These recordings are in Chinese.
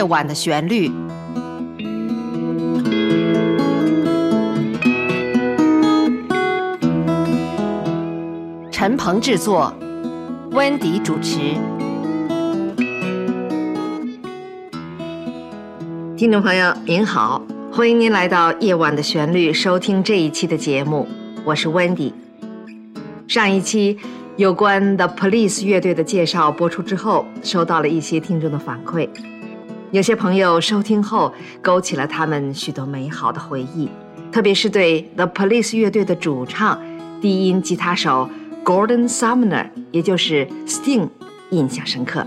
夜晚的旋律。陈鹏制作，温迪主持。听众朋友您好，欢迎您来到《夜晚的旋律》，收听这一期的节目，我是温迪。上一期。有关 The Police 乐队的介绍播出之后，收到了一些听众的反馈。有些朋友收听后勾起了他们许多美好的回忆，特别是对 The Police 乐队的主唱、低音吉他手 Gordon Sumner，也就是 Sting，印象深刻。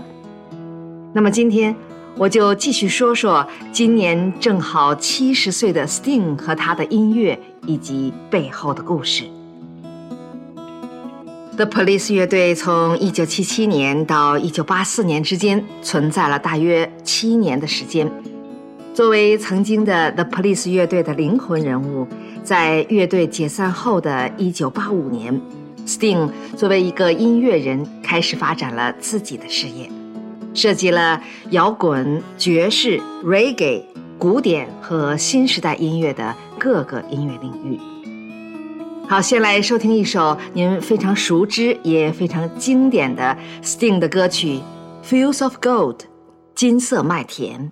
那么今天我就继续说说今年正好七十岁的 Sting 和他的音乐以及背后的故事。The Police 乐队从1977年到1984年之间存在了大约七年的时间。作为曾经的 The Police 乐队的灵魂人物，在乐队解散后的一九八五年，Sting 作为一个音乐人开始发展了自己的事业，涉及了摇滚、爵士、Reggae、古典和新时代音乐的各个音乐领域。好，先来收听一首您非常熟知也非常经典的 Sting 的歌曲《Fields of Gold》，金色麦田。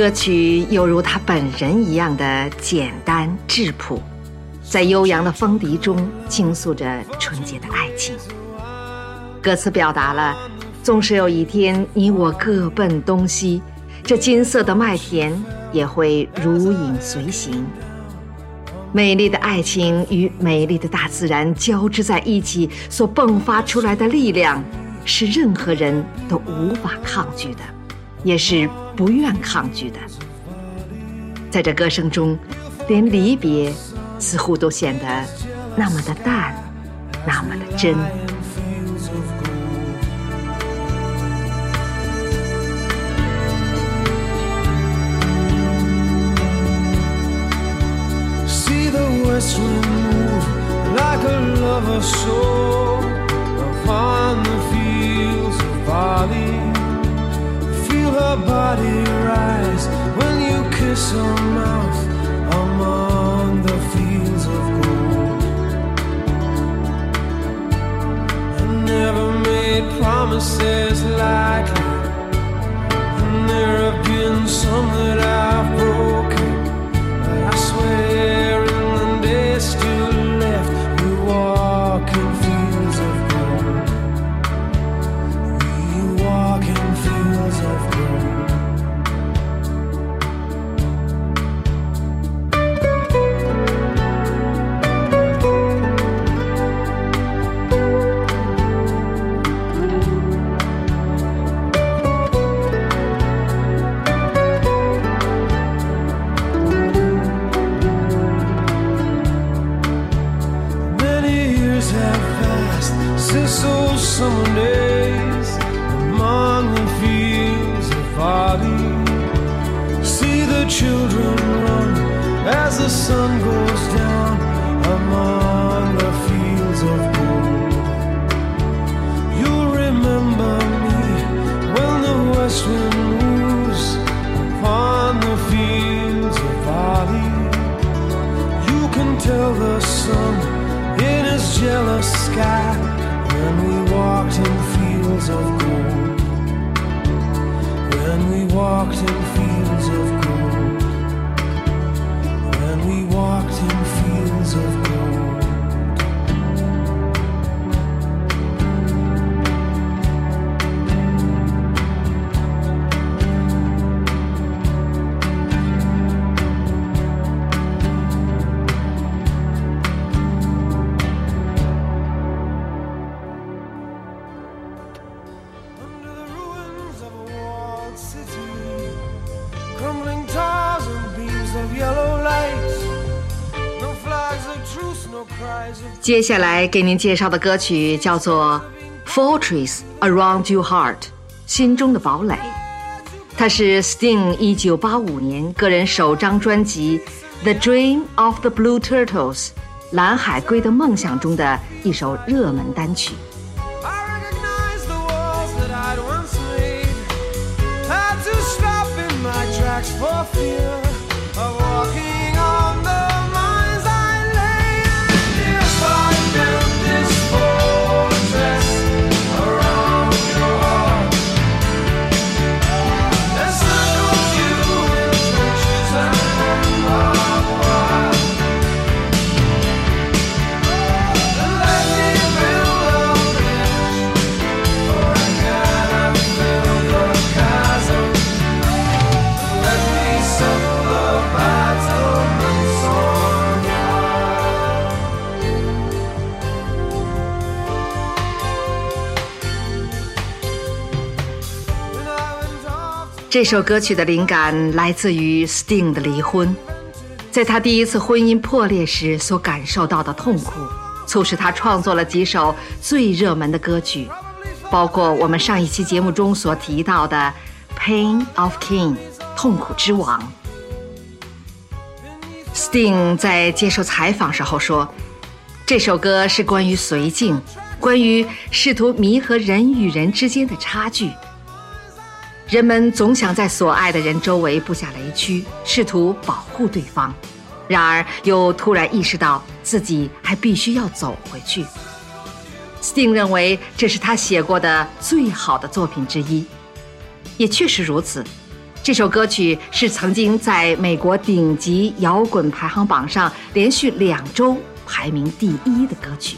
歌曲犹如他本人一样的简单质朴，在悠扬的风笛中倾诉着纯洁的爱情。歌词表达了，纵使有一天你我各奔东西，这金色的麦田也会如影随形。美丽的爱情与美丽的大自然交织在一起，所迸发出来的力量，是任何人都无法抗拒的。也是不愿抗拒的。在这歌声中，连离别似乎都显得那么的淡，那么的真。Her body rise when you kiss her mouth among the fields of gold. I never made promises lightly, and there have been some that I've broken. 接下来给您介绍的歌曲叫做《Fortress Around Your Heart》，心中的堡垒。它是 Sting 1985年个人首张专辑《The Dream of the Blue Turtles》蓝海龟的梦想中的一首热门单曲。for fear of walking 这首歌曲的灵感来自于 Sting 的离婚，在他第一次婚姻破裂时所感受到的痛苦，促使他创作了几首最热门的歌曲，包括我们上一期节目中所提到的《Pain of King》痛苦之王。Sting 在接受采访时候说，这首歌是关于绥靖，关于试图弥合人与人之间的差距。人们总想在所爱的人周围布下雷区，试图保护对方，然而又突然意识到自己还必须要走回去。Sting 认为这是他写过的最好的作品之一，也确实如此。这首歌曲是曾经在美国顶级摇滚排行榜上连续两周排名第一的歌曲。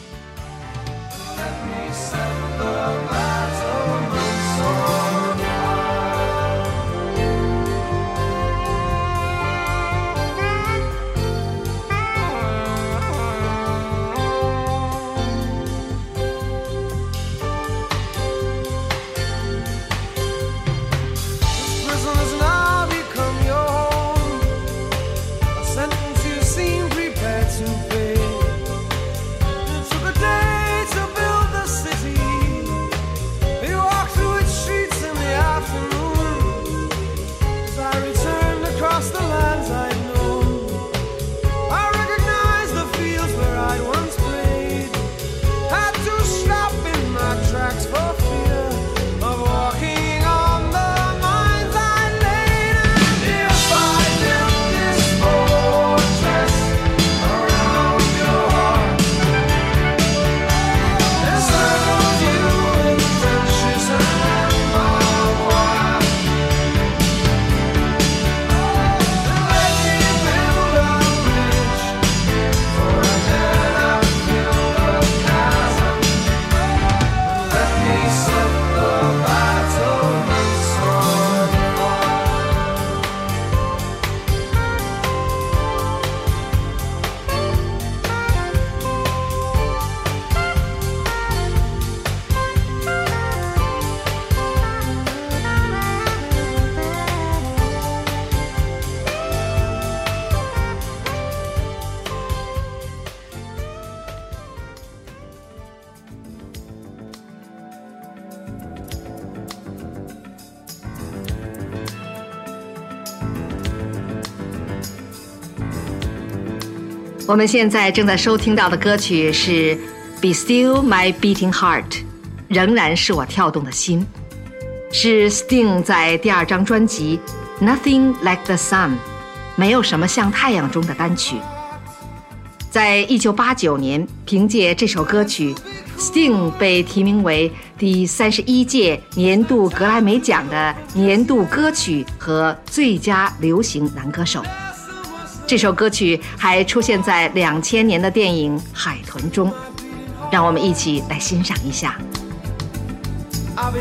我们现在正在收听到的歌曲是《Be Still My Beating Heart》，仍然是我跳动的心，是 Sting 在第二张专辑《Nothing Like the Sun》，没有什么像太阳中的单曲。在一九八九年，凭借这首歌曲，Sting 被提名为第三十一届年度格莱美奖的年度歌曲和最佳流行男歌手。这首歌曲还出现在两千年的电影《海豚》中，让我们一起来欣赏一下。I'll be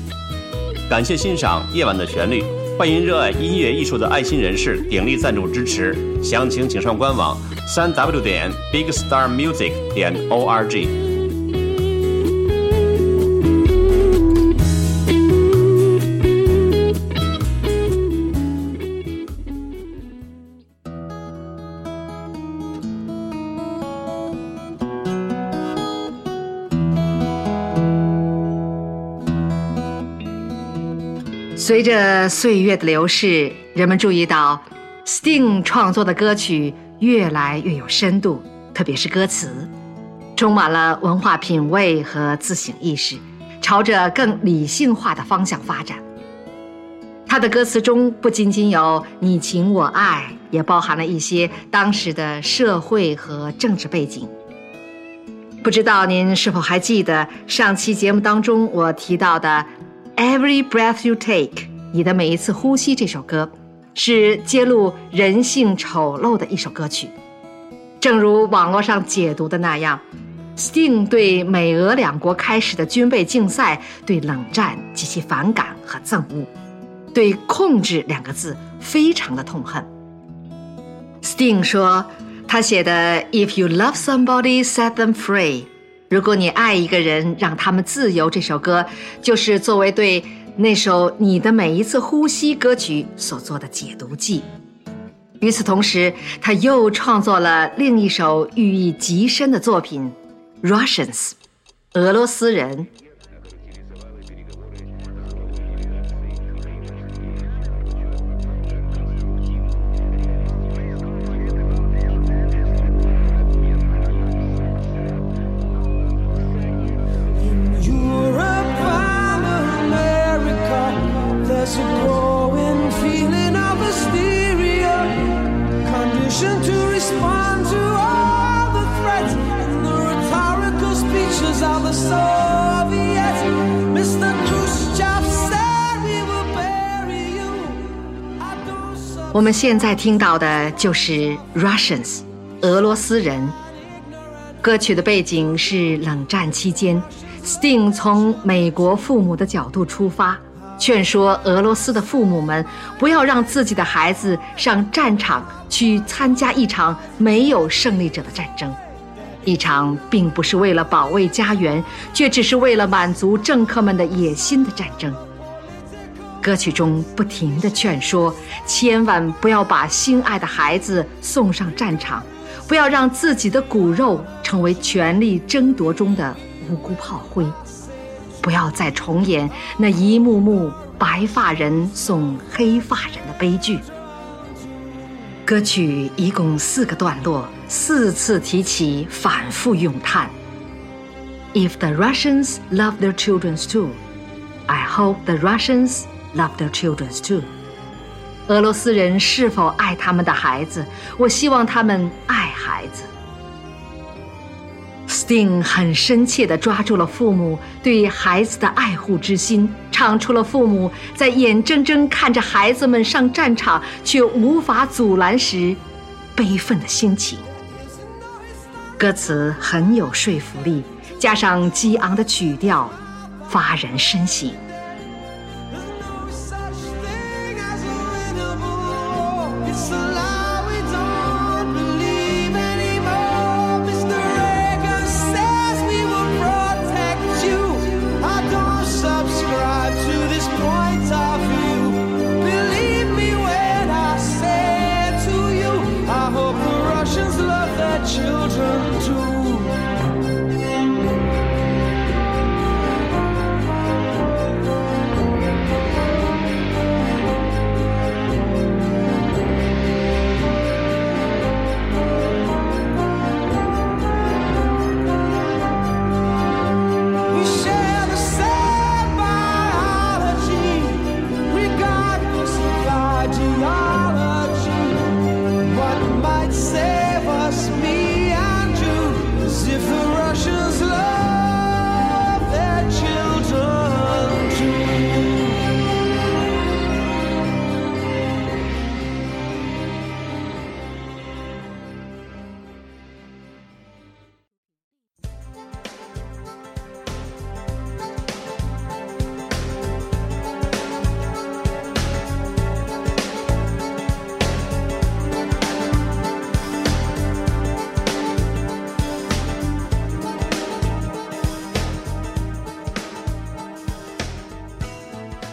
感谢欣赏《夜晚的旋律》，欢迎热爱音乐艺术的爱心人士鼎力赞助支持，详情请上官网三 w 点 bigstarmusic 点 org。随着岁月的流逝，人们注意到，Sting 创作的歌曲越来越有深度，特别是歌词，充满了文化品味和自省意识，朝着更理性化的方向发展。他的歌词中不仅仅有你情我爱，也包含了一些当时的社会和政治背景。不知道您是否还记得上期节目当中我提到的《Every Breath You Take》，你的每一次呼吸这首歌，是揭露人性丑陋的一首歌曲。正如网络上解读的那样，Sting 对美俄两国开始的军备竞赛、对冷战极其反感和憎恶，对“控制”两个字非常的痛恨。Sting 说。他写的 "If you love somebody, set them free。如果你爱一个人，让他们自由。这首歌就是作为对那首《你的每一次呼吸》歌曲所做的解读记。与此同时，他又创作了另一首寓意极深的作品《Russians》，俄罗斯人。我们现在听到的就是《Russians》，俄罗斯人。歌曲的背景是冷战期间，Sting 从美国父母的角度出发，劝说俄罗斯的父母们不要让自己的孩子上战场去参加一场没有胜利者的战争，一场并不是为了保卫家园，却只是为了满足政客们的野心的战争。歌曲中不停地劝说，千万不要把心爱的孩子送上战场，不要让自己的骨肉成为权力争夺中的无辜炮灰，不要再重演那一幕幕白发人送黑发人的悲剧。歌曲一共四个段落，四次提起，反复咏叹。If the Russians love their children too, I hope the Russians. Love their children too。俄罗斯人是否爱他们的孩子？我希望他们爱孩子。Sting 很深切地抓住了父母对孩子的爱护之心，唱出了父母在眼睁睁看着孩子们上战场却无法阻拦时悲愤的心情。歌词很有说服力，加上激昂的曲调，发人深省。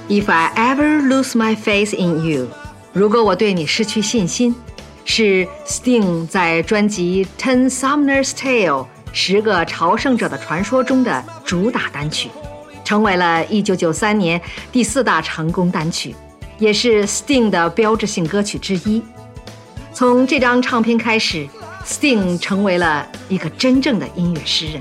If I ever lose my faith in you，如果我对你失去信心，是 Sting 在专辑《Ten Sumner's Tale》十个朝圣者的传说中的主打单曲，成为了一九九三年第四大成功单曲，也是 Sting 的标志性歌曲之一。从这张唱片开始，Sting 成为了一个真正的音乐诗人。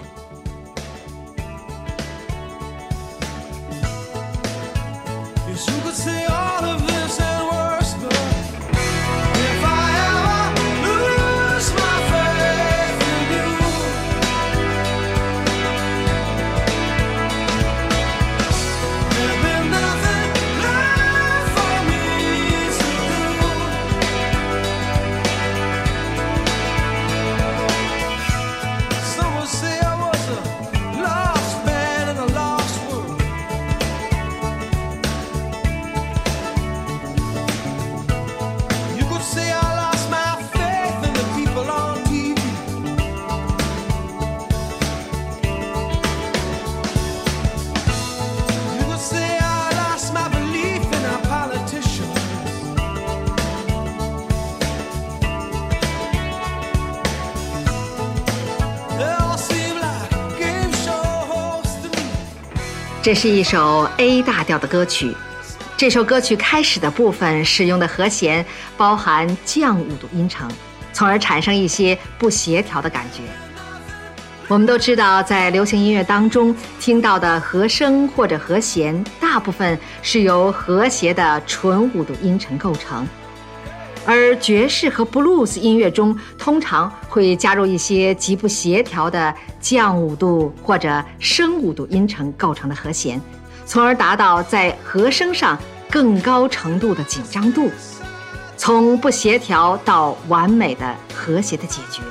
这是一首 A 大调的歌曲。这首歌曲开始的部分使用的和弦包含降五度音程，从而产生一些不协调的感觉。我们都知道，在流行音乐当中听到的和声或者和弦，大部分是由和谐的纯五度音程构成，而爵士和布鲁斯音乐中通常会加入一些极不协调的降五度或者升五度音程构成的和弦，从而达到在和声上更高程度的紧张度，从不协调到完美的和谐的解决。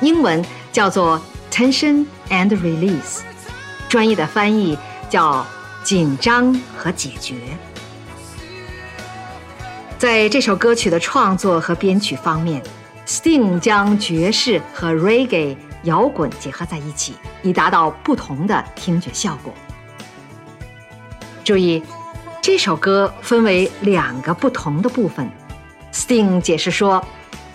英文。叫做 tension and release，专业的翻译叫紧张和解决。在这首歌曲的创作和编曲方面，Sting 将爵士和 Reggae 摇滚结合在一起，以达到不同的听觉效果。注意，这首歌分为两个不同的部分。Sting 解释说，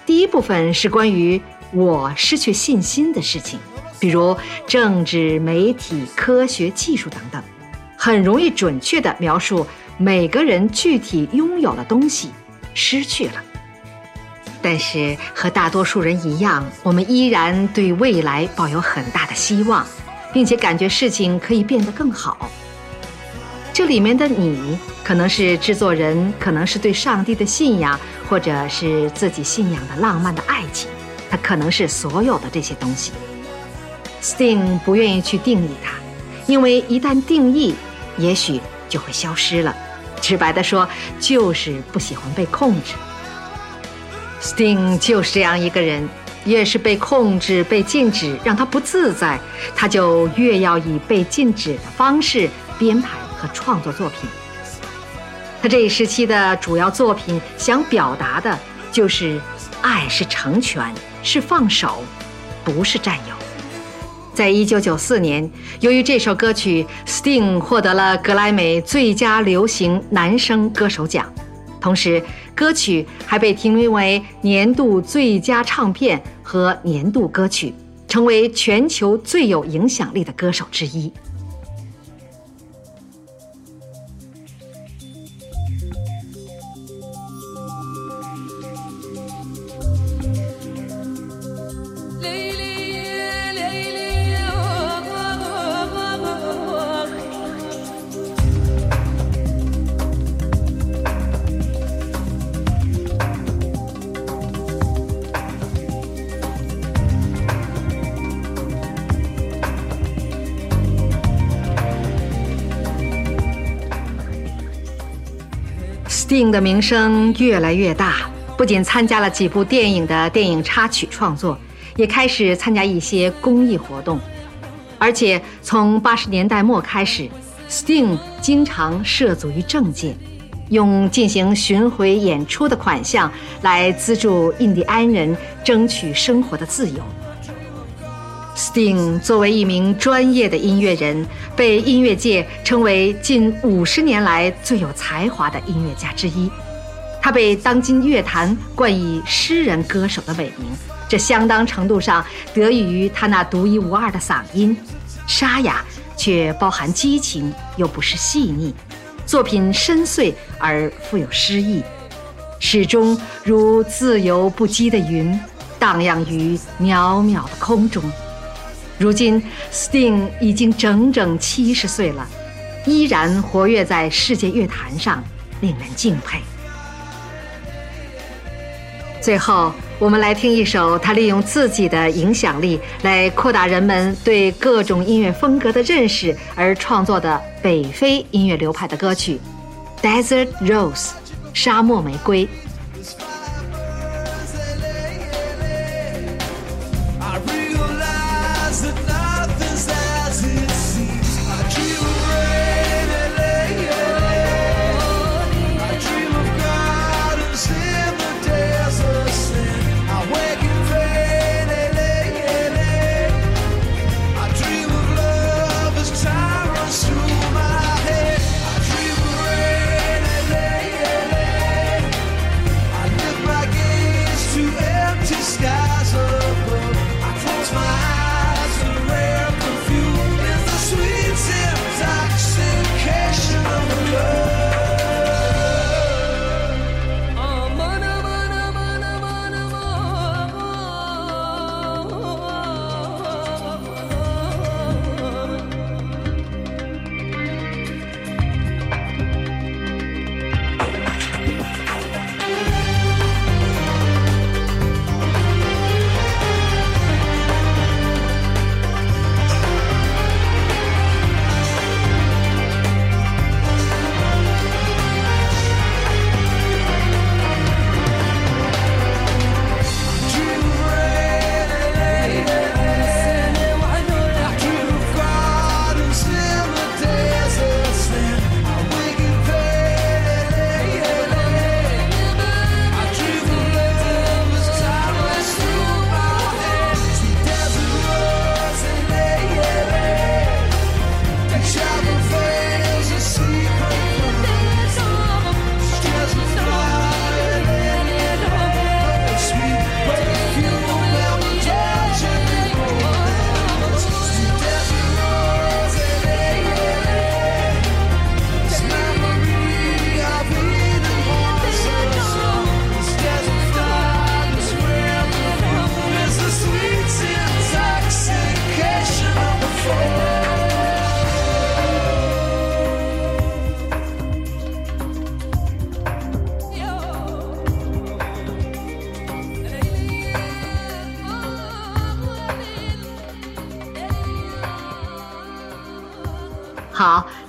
第一部分是关于。我失去信心的事情，比如政治、媒体、科学技术等等，很容易准确地描述每个人具体拥有的东西失去了。但是和大多数人一样，我们依然对未来抱有很大的希望，并且感觉事情可以变得更好。这里面的你，可能是制作人，可能是对上帝的信仰，或者是自己信仰的浪漫的爱情。它可能是所有的这些东西。Sting 不愿意去定义它，因为一旦定义，也许就会消失了。直白的说，就是不喜欢被控制。Sting 就是这样一个人，越是被控制、被禁止，让他不自在，他就越要以被禁止的方式编排和创作作品。他这一时期的主要作品想表达的就是，爱是成全。是放手，不是占有。在一九九四年，由于这首歌曲，Sting 获得了格莱美最佳流行男声歌手奖，同时歌曲还被提名为年度最佳唱片和年度歌曲，成为全球最有影响力的歌手之一。Sting 的名声越来越大，不仅参加了几部电影的电影插曲创作，也开始参加一些公益活动。而且从八十年代末开始，Sting 经常涉足于政界，用进行巡回演出的款项来资助印第安人争取生活的自由。Sting 作为一名专业的音乐人，被音乐界称为近五十年来最有才华的音乐家之一。他被当今乐坛冠以“诗人歌手”的美名，这相当程度上得益于他那独一无二的嗓音，沙哑却包含激情，又不失细腻，作品深邃而富有诗意，始终如自由不羁的云，荡漾于渺渺的空中。如今，Sting 已经整整七十岁了，依然活跃在世界乐坛上，令人敬佩。最后，我们来听一首他利用自己的影响力来扩大人们对各种音乐风格的认识而创作的北非音乐流派的歌曲《Desert Rose》（沙漠玫瑰）。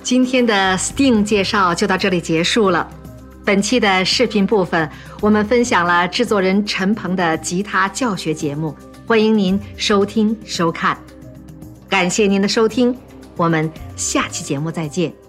今天的 Sting 介绍就到这里结束了。本期的视频部分，我们分享了制作人陈鹏的吉他教学节目，欢迎您收听收看。感谢您的收听，我们下期节目再见。